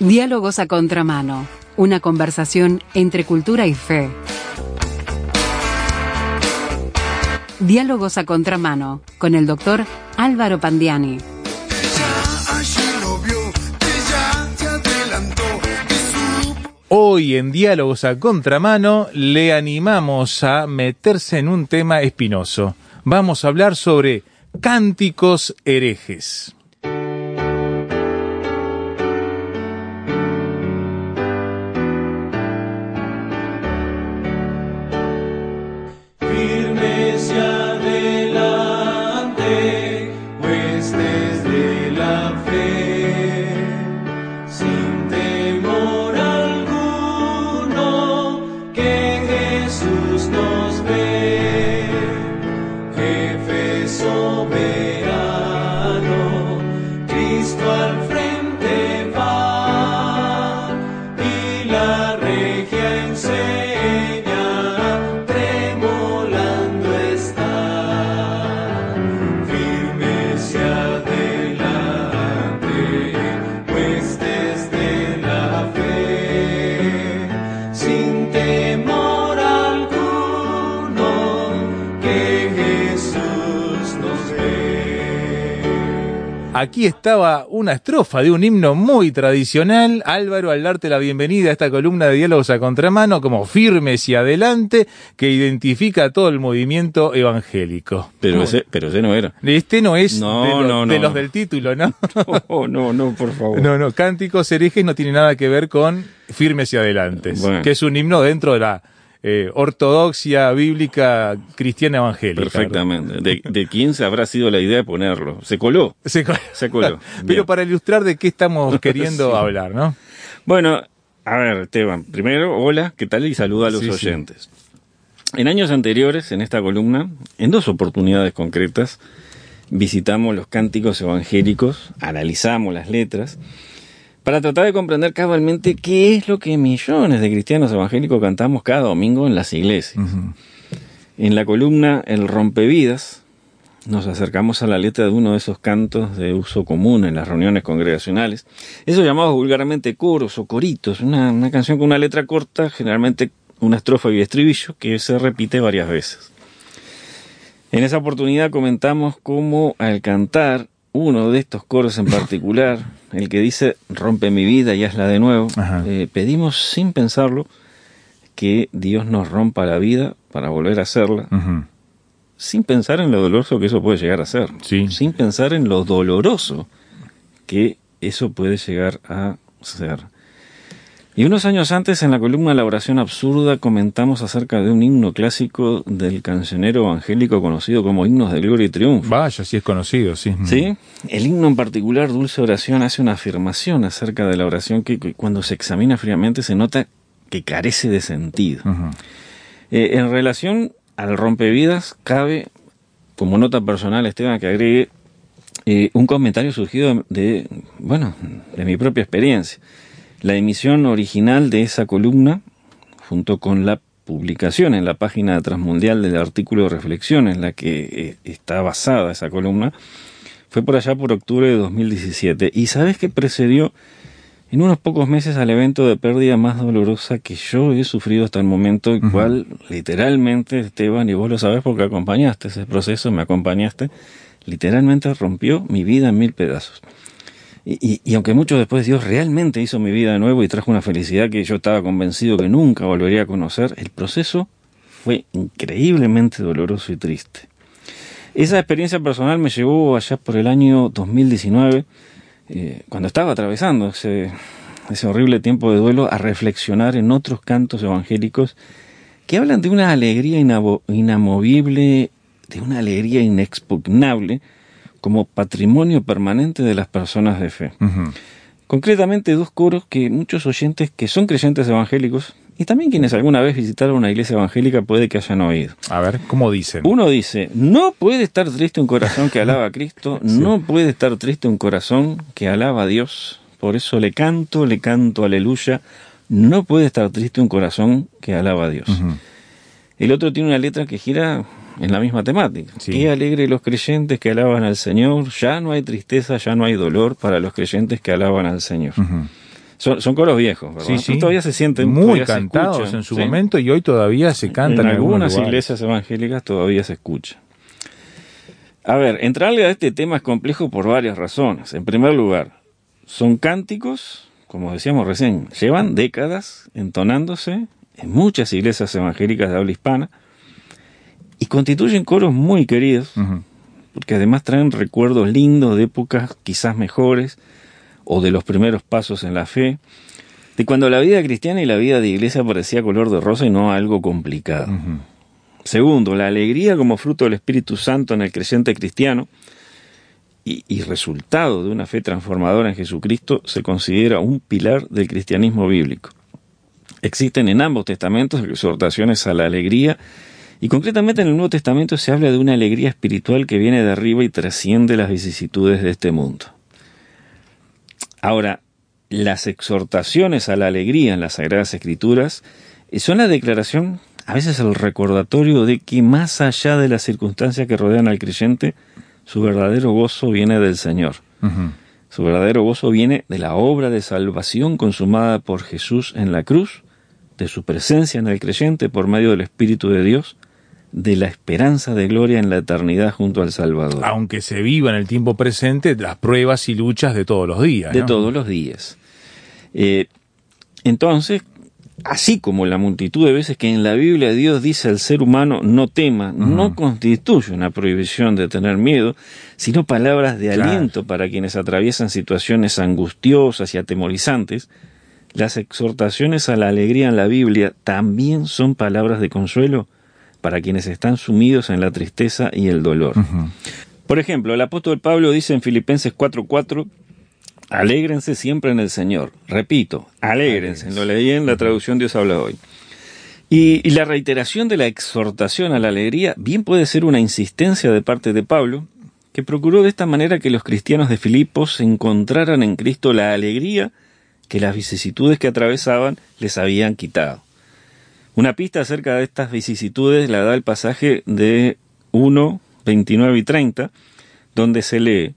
Diálogos a contramano. Una conversación entre cultura y fe. Diálogos a contramano con el doctor Álvaro Pandiani. Hoy en Diálogos a Contramano le animamos a meterse en un tema espinoso. Vamos a hablar sobre cánticos herejes. Aquí estaba una estrofa de un himno muy tradicional. Álvaro, al darte la bienvenida a esta columna de diálogos a contramano, como firmes y adelante, que identifica a todo el movimiento evangélico. Pero ese, pero ese no era. Este no es No, de, lo- no, de no. los del título, ¿no? Oh, no, no, por favor. No, no, Cánticos herejes no tiene nada que ver con Firmes y Adelantes, Bueno. que es un himno dentro de la eh, ortodoxia bíblica cristiana evangélica. Perfectamente. ¿De, de quién se habrá sido la idea de ponerlo? Se coló. Se co- Se coló. Pero para ilustrar de qué estamos queriendo Sí. hablar, ¿no? Bueno, a ver, Esteban, primero, hola, ¿qué tal? Y saluda a los Sí, sí. oyentes. En años anteriores, en esta columna, en dos oportunidades concretas, visitamos los cánticos evangélicos, analizamos las letras, para tratar de comprender cabalmente qué es lo que millones de cristianos evangélicos cantamos cada domingo en las iglesias. En la columna El rompevidas nos acercamos a la letra de uno de esos cantos de uso común en las reuniones congregacionales, esos llamados vulgarmente coros o coritos, una, una canción con una letra corta, generalmente una estrofa y estribillo, que se repite varias veces. En esa oportunidad comentamos cómo al cantar uno de estos coros en particular, el que dice rompe mi vida y hazla de nuevo, eh, pedimos sin pensarlo que Dios nos rompa la vida para volver a hacerla, sin pensar en lo doloroso que eso puede llegar a ser, Sí. sin pensar en lo doloroso que eso puede llegar a ser. Y unos años antes, en la columna La oración absurda, comentamos acerca de un himno clásico del cancionero evangélico conocido como Himnos de Gloria y Triunfo. Vaya, sí es conocido, sí. ¿Sí? El himno en particular, Dulce Oración, hace una afirmación acerca de la oración que, que cuando se examina fríamente se nota que carece de sentido. Eh, en relación al rompevidas, cabe, como nota personal, Esteban, que agregue eh, un comentario surgido de, bueno, de mi propia experiencia. La emisión original de esa columna, junto con la publicación en la página transmundial del artículo de reflexión en la que eh, está basada esa columna, fue por allá por octubre de 2017. ¿Y sabes qué precedió? En unos pocos meses al evento de pérdida más dolorosa que yo he sufrido hasta el momento, el cual literalmente, Esteban, y vos lo sabés porque acompañaste ese proceso, me acompañaste, literalmente rompió mi vida en mil pedazos. Y, aunque mucho después Dios realmente hizo mi vida de nuevo y trajo una felicidad que yo estaba convencido que nunca volvería a conocer, el proceso fue increíblemente doloroso y triste. Esa experiencia personal me llevó allá por el año 2019, eh, cuando estaba atravesando ese, ese horrible tiempo de duelo, a reflexionar en otros cantos evangélicos que hablan de una alegría inamovible, de una alegría inexpugnable, como patrimonio permanente de las personas de fe. Concretamente dos coros que muchos oyentes que son creyentes evangélicos y también quienes alguna vez visitaron una iglesia evangélica puede que hayan oído. A ver, ¿cómo dicen? Uno dice, no puede estar triste un corazón que alaba a Cristo, no puede estar triste un corazón que alaba a Dios, por eso le canto, le canto aleluya, no puede estar triste un corazón que alaba a Dios. El otro tiene una letra que gira en la misma temática. Sí. Qué alegre los creyentes que alaban al Señor, ya no hay tristeza, ya no hay dolor para los creyentes que alaban al Señor. Son, son coros viejos, ¿verdad? Sí, sí. Todavía se sienten muy cantados escuchan, en su ¿sí? momento y hoy todavía se cantan en en, algunas lugares. iglesias evangélicas todavía se escucha. A ver, entrarle a este tema es complejo por varias razones. En primer lugar, son cánticos, como decíamos recién, llevan décadas entonándose en muchas iglesias evangélicas de habla hispana y constituyen coros muy queridos, porque además traen recuerdos lindos de épocas quizás mejores o de los primeros pasos en la fe, de cuando la vida cristiana y la vida de iglesia parecía color de rosa y no algo complicado. Segundo, la alegría como fruto del Espíritu Santo en el creyente cristiano y, y resultado de una fe transformadora en Jesucristo se considera un pilar del cristianismo bíblico. Existen en ambos testamentos exhortaciones a la alegría y concretamente en el Nuevo Testamento se habla de una alegría espiritual que viene de arriba y trasciende las vicisitudes de este mundo. Ahora, las exhortaciones a la alegría en las Sagradas Escrituras eh, son la declaración, a veces el recordatorio de que más allá de las circunstancias que rodean al creyente, su verdadero gozo viene del Señor. Su verdadero gozo viene de la obra de salvación consumada por Jesús en la cruz, de su presencia en el creyente por medio del Espíritu de Dios, de la esperanza de gloria en la eternidad junto al Salvador. Aunque se viva en el tiempo presente las pruebas y luchas de todos los días. de todos los días. Eh, entonces, así como la multitud de veces que en la Biblia Dios dice al ser humano no tema, no constituye una prohibición de tener miedo, sino palabras de Claro. aliento para quienes atraviesan situaciones angustiosas y atemorizantes, las exhortaciones a la alegría en la Biblia también son palabras de consuelo para quienes están sumidos en la tristeza y el dolor. Por ejemplo, el apóstol Pablo dice en Filipenses 4:4, alégrense siempre en el Señor. Repito, alégrense. Lo leí en la traducción Dios habla hoy. Y, y la reiteración de la exhortación a la alegría bien puede ser una insistencia de parte de Pablo, que procuró de esta manera que los cristianos de Filipos encontraran en Cristo la alegría que las vicisitudes que atravesaban les habían quitado. Una pista acerca de estas vicisitudes la da el pasaje de 1, 29 y 30, donde se lee,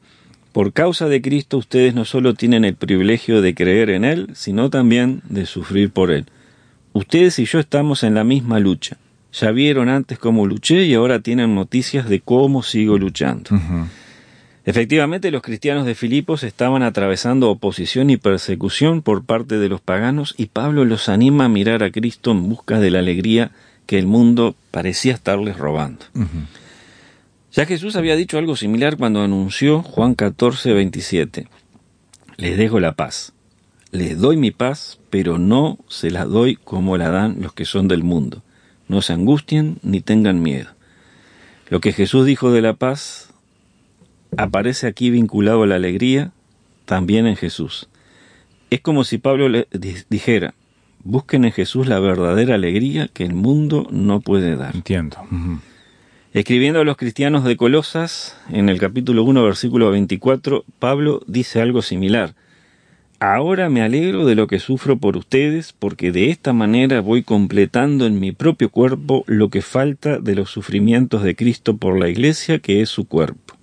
por causa de Cristo ustedes no solo tienen el privilegio de creer en Él, sino también de sufrir por Él. Ustedes y yo estamos en la misma lucha. Ya vieron antes cómo luché y ahora tienen noticias de cómo sigo luchando. Efectivamente, los cristianos de Filipos estaban atravesando oposición y persecución por parte de los paganos y Pablo los anima a mirar a Cristo en busca de la alegría que el mundo parecía estarles robando. Ya Jesús había dicho algo similar cuando anunció Juan 14, 27. Les dejo la paz. Les doy mi paz, pero no se la doy como la dan los que son del mundo. No se angustien ni tengan miedo. Lo que Jesús dijo de la paz aparece aquí vinculado a la alegría, también en Jesús. Es como si Pablo le dijera, busquen en Jesús la verdadera alegría que el mundo no puede dar. Entiendo. Escribiendo a los cristianos de Colosas, en el capítulo 1, versículo 24, Pablo dice algo similar. Ahora me alegro de lo que sufro por ustedes, porque de esta manera voy completando en mi propio cuerpo lo que falta de los sufrimientos de Cristo por la iglesia, que es su cuerpo.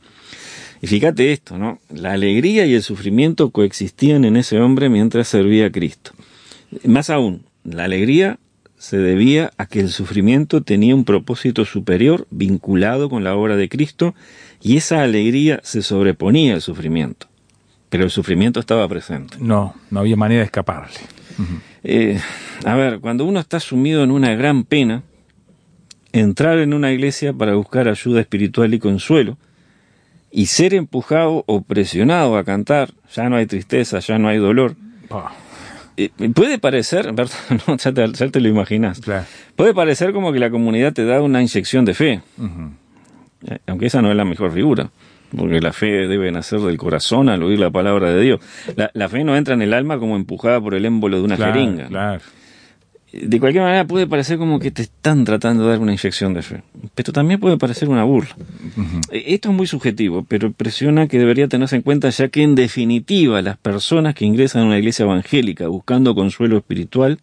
Y fíjate esto, ¿no? La alegría y el sufrimiento coexistían en ese hombre mientras servía a Cristo. Más aún, la alegría se debía a que el sufrimiento tenía un propósito superior vinculado con la obra de Cristo y esa alegría se sobreponía al sufrimiento. Pero el sufrimiento estaba presente. No, no había manera de escaparle. Eh, a ver, cuando uno está sumido en una gran pena, entrar en una iglesia para buscar ayuda espiritual y consuelo, y ser empujado o presionado a cantar, ya no hay tristeza, ya no hay dolor, eh, puede parecer. No, ya, te, ya te lo imaginas, claro. puede parecer como que la comunidad te da una inyección de fe, eh, aunque esa no es la mejor figura, porque la fe debe nacer del corazón al oír la palabra de Dios. La, la fe no entra en el alma como empujada por el émbolo de una Claro, jeringa. claro. De cualquier manera puede parecer como que te están tratando de dar una inyección de fe, pero también puede parecer una burla. Eh, Esto es muy subjetivo, pero presiona que debería tenerse en cuenta ya que en definitiva las personas que ingresan a una iglesia evangélica buscando consuelo espiritual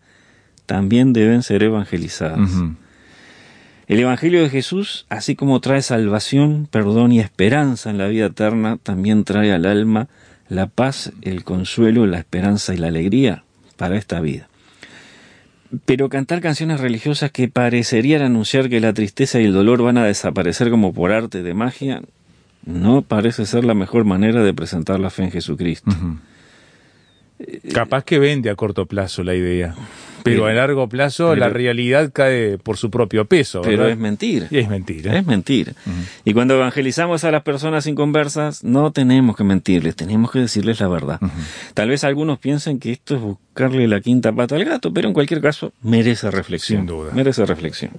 también deben ser evangelizadas. El Evangelio de Jesús, así como trae salvación, perdón y esperanza en la vida eterna, también trae al alma la paz, el consuelo, la esperanza y la alegría para esta vida. Pero cantar canciones religiosas que parecerían anunciar que la tristeza y el dolor van a desaparecer como por arte de magia, no parece ser la mejor manera de presentar la fe en Jesucristo. Capaz que vende a corto plazo la idea, pero a largo plazo pero- la realidad cae por su propio peso. Pero es mentira. Y es mentira. Es mentira. Y cuando evangelizamos a las personas inconversas, no tenemos que mentirles, tenemos que decirles la verdad. Tal vez algunos piensen que esto es buscarle la quinta pata al gato, pero en cualquier caso merece reflexión. Sin duda. Merece reflexión.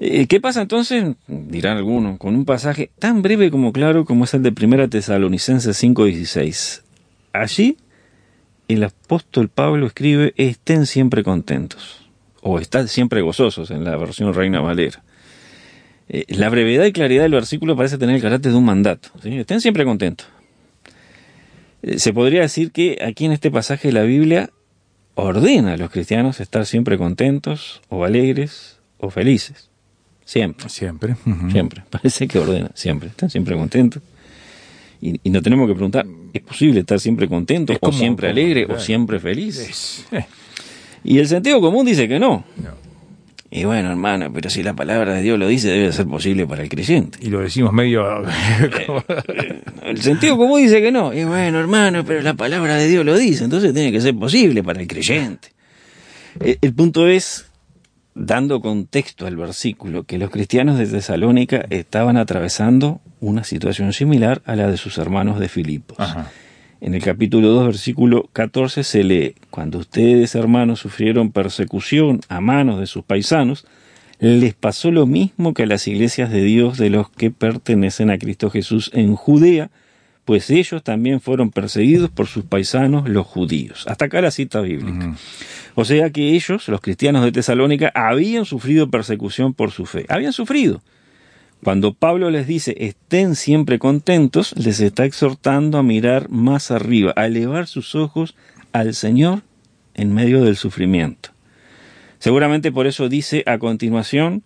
Eh, ¿Qué pasa entonces? Dirán algunos, con un pasaje tan breve como claro como es el de 1 Tesalonicenses 5:16. Allí el apóstol Pablo escribe, estén siempre contentos, o estad siempre gozosos en la versión Reina Valera. Eh, la brevedad y claridad del versículo parece tener el carácter de un mandato. ¿sí? Estén siempre contentos. Eh, se podría decir que aquí en este pasaje de la Biblia ordena a los cristianos estar siempre contentos o alegres o felices. Siempre, Siempre. Siempre. Parece que ordena, siempre. Están siempre contentos. Y, y no tenemos que preguntar, ¿es posible estar siempre contento Es o como- siempre como- alegre o siempre feliz? Es- eh, Y el sentido común dice que no. no. Y bueno, hermano, pero si la palabra de Dios lo dice, debe ser posible para el creyente. Y lo decimos medio... como- El sentido común dice que no. Y bueno, hermano, pero la palabra de Dios lo dice, entonces tiene que ser posible para el creyente. Eh, El punto es, dando contexto al versículo, que los cristianos de Tesalónica estaban atravesando una situación similar a la de sus hermanos de Filipos. Ajá. En el capítulo 2, versículo 14 se lee, cuando ustedes, hermanos, sufrieron persecución a manos de sus paisanos, les pasó lo mismo que a las iglesias de Dios de los que pertenecen a Cristo Jesús en Judea, pues ellos también fueron perseguidos por sus paisanos los judíos. Hasta acá la cita bíblica. O sea que ellos, los cristianos de Tesalónica, habían sufrido persecución por su fe. Habían sufrido. Cuando Pablo les dice estén siempre contentos, les está exhortando a mirar más arriba, a elevar sus ojos al Señor en medio del sufrimiento. Seguramente por eso dice a continuación,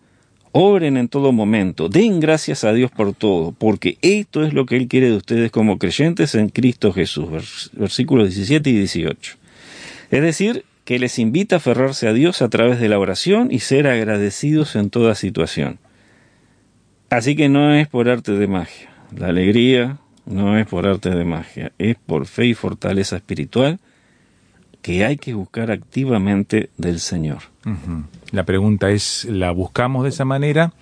oren en todo momento, den gracias a Dios por todo, porque esto es lo que Él quiere de ustedes como creyentes en Cristo Jesús. Vers- Versículos 17 y 18. Es decir, que les invita a aferrarse a Dios a través de la oración y ser agradecidos en toda situación. Así que no es por arte de magia. La alegría no es por arte de magia, es por fe y fortaleza espiritual que hay que buscar activamente del Señor. La pregunta es, ¿la buscamos de esa manera?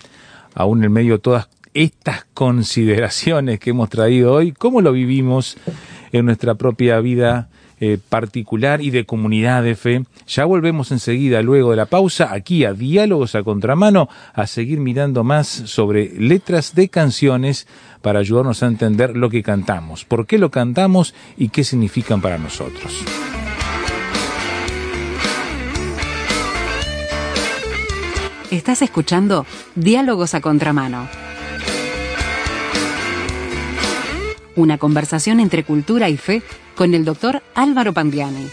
Aún en medio de todas estas consideraciones que hemos traído hoy, ¿cómo lo vivimos en nuestra propia vida eh, particular y de comunidad de fe? Ya volvemos enseguida, luego de la pausa, aquí a Diálogos a Contramano, a seguir mirando más sobre letras de canciones para ayudarnos a entender lo que cantamos, por qué lo cantamos y qué significan para nosotros. Estás escuchando Diálogos a Contramano. Una conversación entre cultura y fe con el doctor Álvaro Pandiani.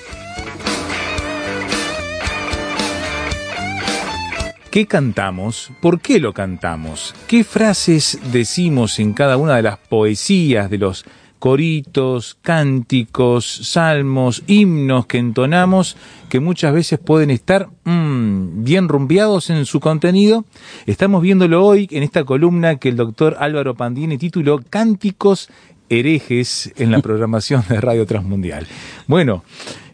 ¿Qué cantamos? ¿Por qué lo cantamos? ¿Qué frases decimos en cada una de las poesías, de los coritos, cánticos, salmos, himnos que entonamos, que muchas veces pueden estar mm, bien rumbeados en su contenido? Estamos viéndolo hoy en esta columna que el doctor Álvaro Pandini tituló Cánticos herejes en la programación de Radio Transmundial. Bueno,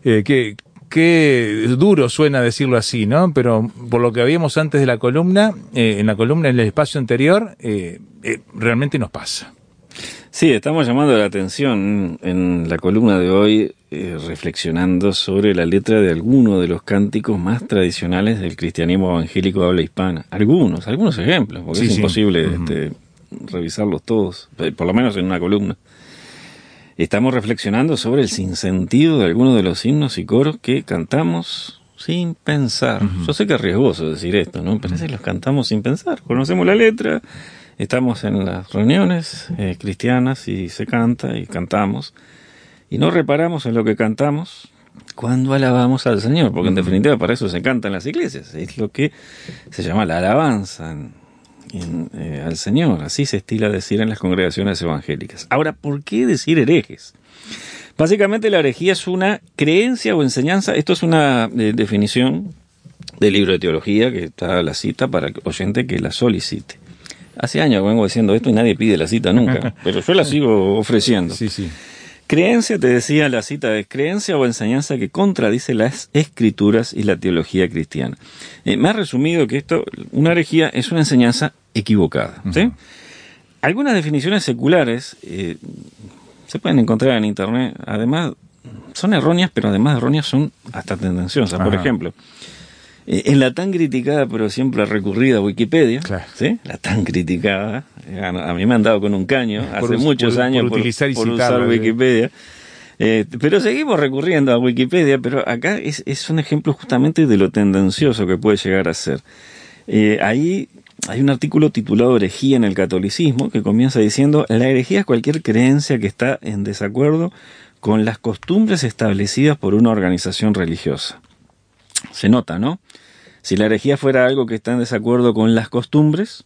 eh, que Qué duro suena decirlo así, ¿no? Pero por lo que habíamos antes de la columna, eh, en la columna en el espacio anterior, eh, eh, realmente nos pasa. Sí, estamos llamando la atención en la columna de hoy, eh, reflexionando sobre la letra de algunos de los cánticos más tradicionales del cristianismo evangélico de habla hispana. Algunos, algunos ejemplos, porque Sí, es sí. imposible este, revisarlos todos, eh, por lo menos en una columna. Estamos reflexionando sobre el sinsentido de algunos de los himnos y coros que cantamos sin pensar. Yo sé que es riesgoso decir esto, ¿no? Pero a veces los cantamos sin pensar. Conocemos la letra, estamos en las reuniones eh, cristianas y se canta y cantamos y no reparamos en lo que cantamos cuando alabamos al Señor, porque en definitiva para eso se canta en las iglesias, es lo que se llama la alabanza en- en, eh, al Señor, así se estila decir en las congregaciones evangélicas. Ahora, ¿por qué decir herejes? Básicamente la herejía es una creencia o enseñanza, esto es una eh, definición del libro de teología que está a la cita para el oyente que la solicite. Hace años que vengo diciendo esto y nadie pide la cita nunca, pero yo la sigo ofreciendo. Sí, sí. Creencia, te decía la cita de creencia o enseñanza que contradice las escrituras y la teología cristiana. Eh, más resumido que esto, una herejía es una enseñanza equivocada. ¿sí? Algunas definiciones seculares eh, se pueden encontrar en Internet, además son erróneas, pero además de erróneas son hasta tendenciosas. Por ejemplo, en la tan criticada pero siempre recurrida Wikipedia, Claro. ¿sí? la tan criticada, eh, a, mí me han dado con un caño Por hace us- muchos por- años por utilizar y por usar sí. Wikipedia. Eh, pero seguimos recurriendo a Wikipedia, pero acá es, es un ejemplo justamente de lo tendencioso que puede llegar a ser. Eh, ahí hay un artículo titulado Herejía en el catolicismo que comienza diciendo, la herejía es cualquier creencia que está en desacuerdo con las costumbres establecidas por una organización religiosa. Se nota, ¿no? Si la herejía fuera algo que está en desacuerdo con las costumbres,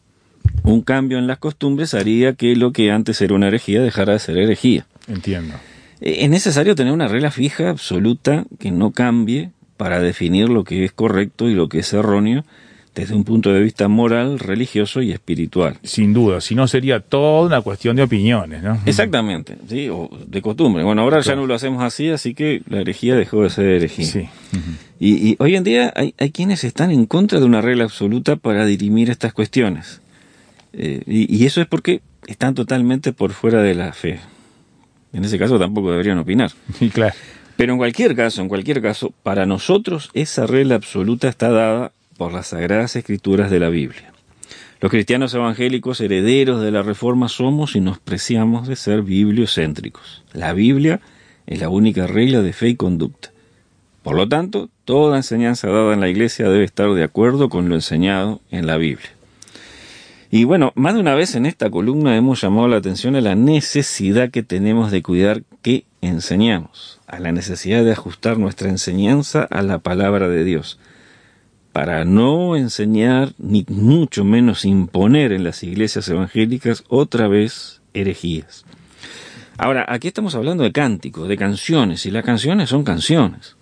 un cambio en las costumbres haría que lo que antes era una herejía dejara de ser herejía. Entiendo. Eh, Es necesario tener una regla fija, absoluta, que no cambie para definir lo que es correcto y lo que es erróneo desde un punto de vista moral, religioso y espiritual. Sin duda, si no sería toda una cuestión de opiniones, ¿no? Exactamente, ¿sí? o de costumbre. Bueno, ahora ya no lo hacemos así, así que la herejía dejó de ser herejía. Sí. Y, y hoy en día hay, hay quienes están en contra de una regla absoluta para dirimir estas cuestiones. Eh, y, y eso es porque están totalmente por fuera de la fe. En ese caso tampoco deberían opinar. Claro. Pero en cualquier caso, en cualquier caso, para nosotros esa regla absoluta está dada por las sagradas escrituras de la Biblia. Los cristianos evangélicos herederos de la Reforma somos y nos preciamos de ser bibliocéntricos. La Biblia es la única regla de fe y conducta. Por lo tanto, toda enseñanza dada en la Iglesia debe estar de acuerdo con lo enseñado en la Biblia. Y bueno, más de una vez en esta columna hemos llamado la atención a la necesidad que tenemos de cuidar qué enseñamos, a la necesidad de ajustar nuestra enseñanza a la palabra de Dios, para no enseñar ni mucho menos imponer en las iglesias evangélicas otra vez herejías. Ahora, aquí estamos hablando de cánticos, de canciones, y las canciones son canciones.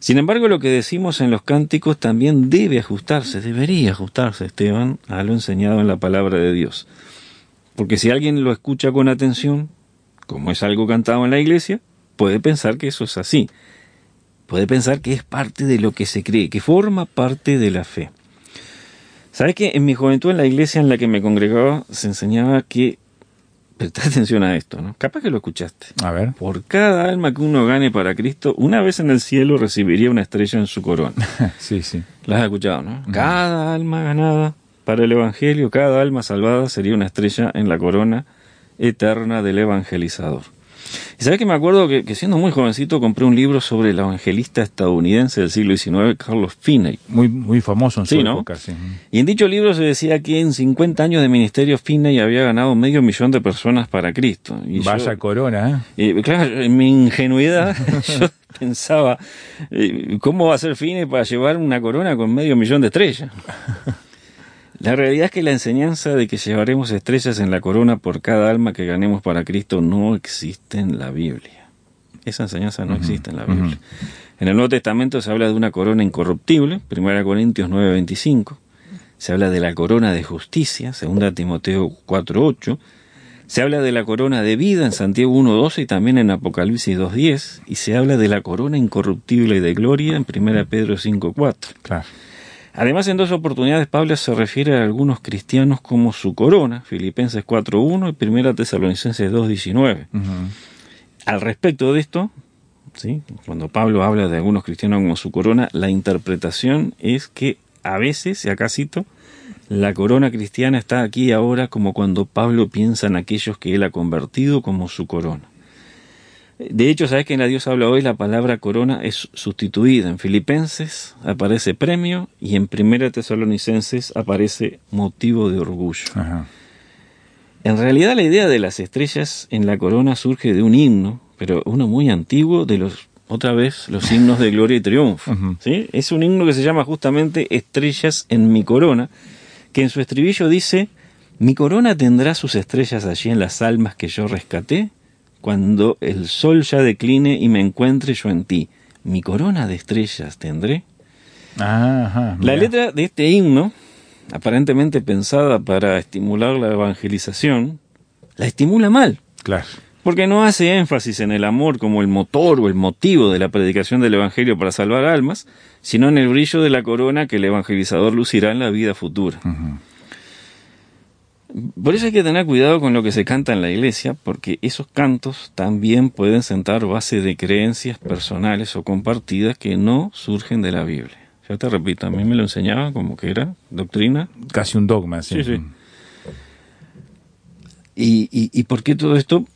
Sin embargo, lo que decimos en los cánticos también debe ajustarse, debería ajustarse, Esteban, a lo enseñado en la palabra de Dios. Porque si alguien lo escucha con atención, como es algo cantado en la iglesia, puede pensar que eso es así. Puede pensar que es parte de lo que se cree, que forma parte de la fe. ¿Sabes que En mi juventud en la iglesia en la que me congregaba se enseñaba que... Presta atención a esto, ¿no? Capaz que lo escuchaste. A ver. Por cada alma que uno gane para Cristo, una vez en el cielo recibiría una estrella en su corona. Sí, sí. Las has escuchado, ¿no? Cada alma ganada para el Evangelio, cada alma salvada sería una estrella en la corona eterna del evangelizador. Y sabes que me acuerdo que, que siendo muy jovencito compré un libro sobre el evangelista estadounidense del siglo XIX, Carlos Finney. Muy, muy famoso en su Sí, ¿no? época, sí. Y en dicho libro se decía que en 50 años de ministerio Finney había ganado medio millón de personas para Cristo. Y yo- Vaya corona, ¿eh? y, claro, en mi ingenuidad yo pensaba, eh, ¿cómo va a ser Fine para llevar una corona con medio millón de estrellas? La realidad es que la enseñanza de que llevaremos estrellas en la corona por cada alma que ganemos para Cristo no existe en la Biblia. Esa enseñanza no existe en la Biblia. En el Nuevo Testamento se habla de una corona incorruptible, 1 Corintios 9:25. Se habla de la corona de justicia, 2 Timoteo 4:8. Se habla de la corona de vida en Santiago 1.12 y también en Apocalipsis 2.10. Y se habla de la corona incorruptible y de gloria en 1 Pedro 5.4. Claro. Además, en dos oportunidades Pablo se refiere a algunos cristianos como su corona, Filipenses 4.1 y 1 Tesalonicenses 2.19. Ujú. Al respecto de esto, ¿sí? cuando Pablo habla de algunos cristianos como su corona, la interpretación es que a veces, y acá cito, la corona cristiana está aquí ahora como cuando Pablo piensa en aquellos que él ha convertido como su corona. De hecho, sabes que en la Dios habla hoy la palabra corona es sustituida. En Filipenses aparece premio y en Primera Tesalonicenses aparece motivo de orgullo. Ajá. En realidad la idea de las estrellas en la corona surge de un himno, pero uno muy antiguo de los otra vez los himnos de gloria y triunfo. Es un himno que se llama justamente Estrellas en mi corona, que en su estribillo dice, mi corona tendrá sus estrellas allí en las almas que yo rescaté, cuando el sol ya decline y me encuentre yo en ti. Mi corona de estrellas tendré. Ajá, La letra de este himno, aparentemente pensada para estimular la evangelización, la estimula mal, Claro. porque no hace énfasis en el amor como el motor o el motivo de la predicación del Evangelio para salvar almas, sino en el brillo de la corona que el evangelizador lucirá en la vida futura. Por eso hay que tener cuidado con lo que se canta en la iglesia, porque esos cantos también pueden sentar base de creencias personales o compartidas que no surgen de la Biblia. Ya te repito, a mí me lo enseñaban como que era doctrina. Casi un dogma, sí. Sí, sí. ¿Y, y, y por qué todo esto?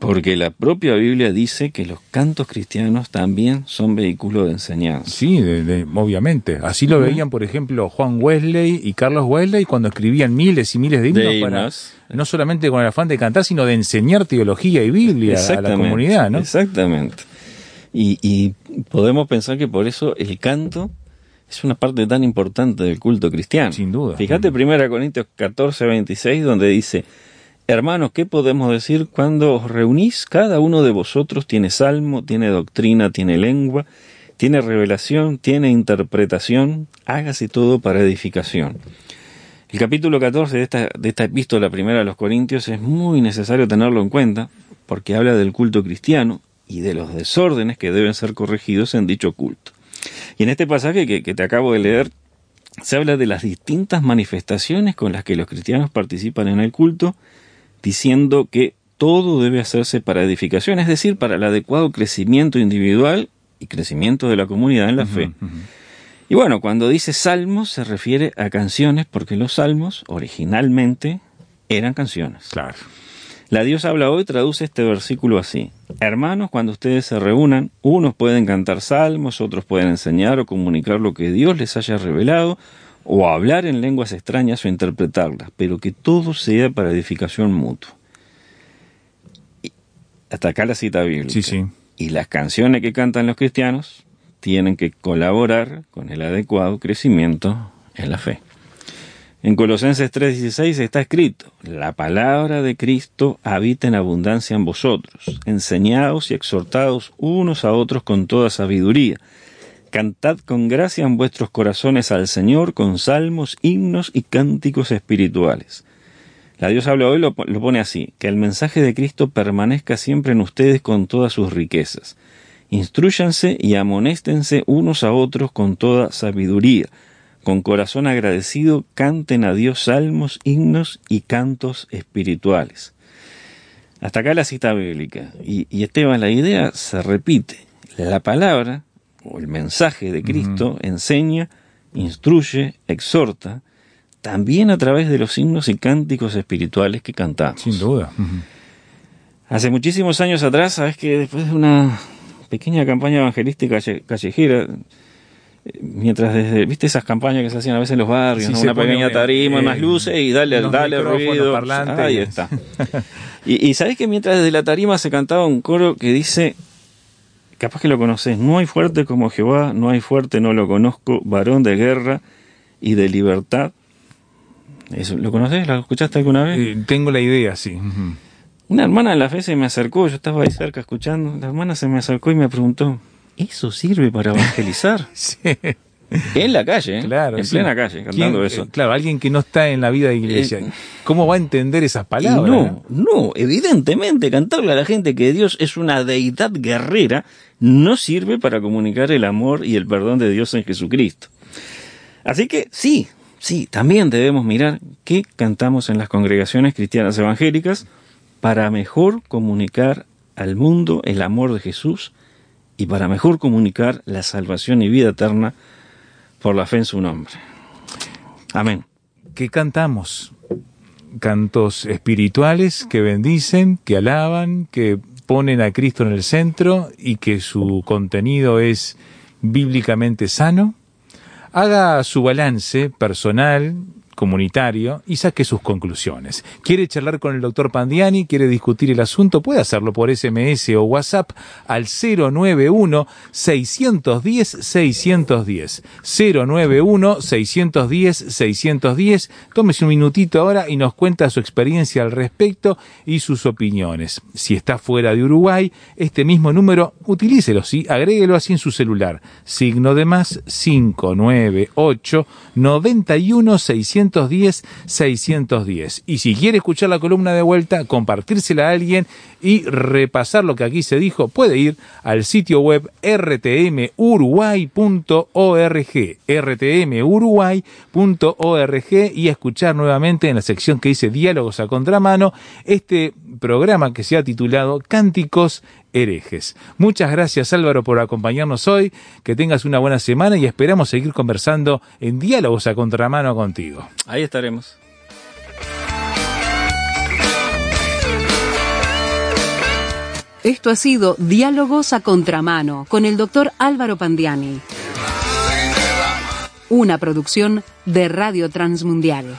Porque la propia Biblia dice que los cantos cristianos también son vehículos de enseñanza. Sí, de- de- obviamente. Así lo veían, por ejemplo, Juan Wesley y Carlos Wesley cuando escribían miles y miles de himnos De para no solamente con el afán de cantar, sino de enseñar teología y Biblia a la comunidad, ¿no? Exactamente. Y, y podemos pensar que por eso el canto es una parte tan importante del culto cristiano. Sin duda. Fíjate 1 Corintios 14, 26, donde dice, Hermanos, ¿qué podemos decir cuando os reunís? Cada uno de vosotros tiene salmo, tiene doctrina, tiene lengua, tiene revelación, tiene interpretación, hágase todo para edificación. El capítulo 14 de esta, de esta epístola primera a los Corintios es muy necesario tenerlo en cuenta porque habla del culto cristiano y de los desórdenes que deben ser corregidos en dicho culto. Y en este pasaje que, que te acabo de leer, se habla de las distintas manifestaciones con las que los cristianos participan en el culto, diciendo que todo debe hacerse para edificación, es decir, para el adecuado crecimiento individual y crecimiento de la comunidad en la fe. Y bueno, cuando dice salmos se refiere a canciones porque los salmos originalmente eran canciones. Claro. La Dios habla hoy traduce este versículo así. Hermanos, cuando ustedes se reúnan, unos pueden cantar salmos, otros pueden enseñar o comunicar lo que Dios les haya revelado, o hablar en lenguas extrañas o interpretarlas, pero que todo sea para edificación mutua. Y hasta acá la cita bíblica. Sí, sí. Y las canciones que cantan los cristianos tienen que colaborar con el adecuado crecimiento en la fe. En Colosenses 3:16 está escrito, la palabra de Cristo habita en abundancia en vosotros, enseñados y exhortados unos a otros con toda sabiduría. Cantad con gracia en vuestros corazones al Señor con salmos, himnos y cánticos espirituales. La Dios habla hoy lo, lo pone así, que el mensaje de Cristo permanezca siempre en ustedes con todas sus riquezas. Instruyanse y amonéstense unos a otros con toda sabiduría. Con corazón agradecido canten a Dios salmos, himnos y cantos espirituales. Hasta acá la cita bíblica. Y, y Esteban, la idea se repite. La palabra o el mensaje de Cristo enseña, instruye, exhorta, también a través de los himnos y cánticos espirituales que cantamos. Sin duda. Hace muchísimos años atrás, sabes que después de una pequeña campaña evangelística calle- callejera, eh, mientras desde, viste esas campañas que se hacían a veces en los barrios, Sí, ¿no? se una pequeña tarima, eh, unas luces y dale, dale ruido. Ahí y- está. y, y sabes que mientras desde la tarima se cantaba un coro que dice, capaz que lo conoces, no hay fuerte como Jehová, no hay fuerte, no lo conozco, varón de guerra y de libertad. Eso, ¿Lo conoces? ¿Lo escuchaste alguna vez? Eh, tengo la idea, sí. Una hermana de la fe se me acercó, yo estaba ahí cerca escuchando, la hermana se me acercó y me preguntó, ¿eso sirve para evangelizar? Sí, en la calle, ¿eh? claro. en sí. plena calle, cantando ¿Quién- eso. eh, claro, alguien que no está en la vida de iglesia. Eh, ¿Cómo va a entender esas palabras? no, no, evidentemente cantarle a la gente que Dios es una deidad guerrera no sirve para comunicar el amor y el perdón de Dios en Jesucristo. Así que sí, sí, también debemos mirar qué cantamos en las congregaciones cristianas evangélicas para mejor comunicar al mundo el amor de Jesús y para mejor comunicar la salvación y vida eterna por la fe en su nombre. Amén. ¿Qué cantamos? Cantos espirituales que bendicen, que alaban, que ponen a Cristo en el centro y que su contenido es bíblicamente sano. Haga su balance personal comunitario y saque sus conclusiones. ¿Quiere charlar con el doctor Pandiani? ¿Quiere discutir el asunto? Puede hacerlo por SMS o WhatsApp al 091-610-610. 091-610-610. Tómese un minutito ahora y nos cuenta su experiencia al respecto y sus opiniones. Si está fuera de Uruguay, este mismo número, utilícelo, ¿sí? Agréguelo así en su celular. Signo de más 598 91 610 610. Y si quiere escuchar la columna de vuelta, compartírsela a alguien y repasar lo que aquí se dijo, puede ir al sitio web rtmuruguay.org, rtmuruguay.org y escuchar nuevamente en la sección que dice Diálogos a Contramano este programa que se ha titulado Cánticos herejes. Muchas gracias Álvaro por acompañarnos hoy, que tengas una buena semana y esperamos seguir conversando en Diálogos a Contramano contigo. Ahí estaremos. Esto ha sido Diálogos a Contramano con el doctor Álvaro Pandiani. Una producción de Radio Transmundial.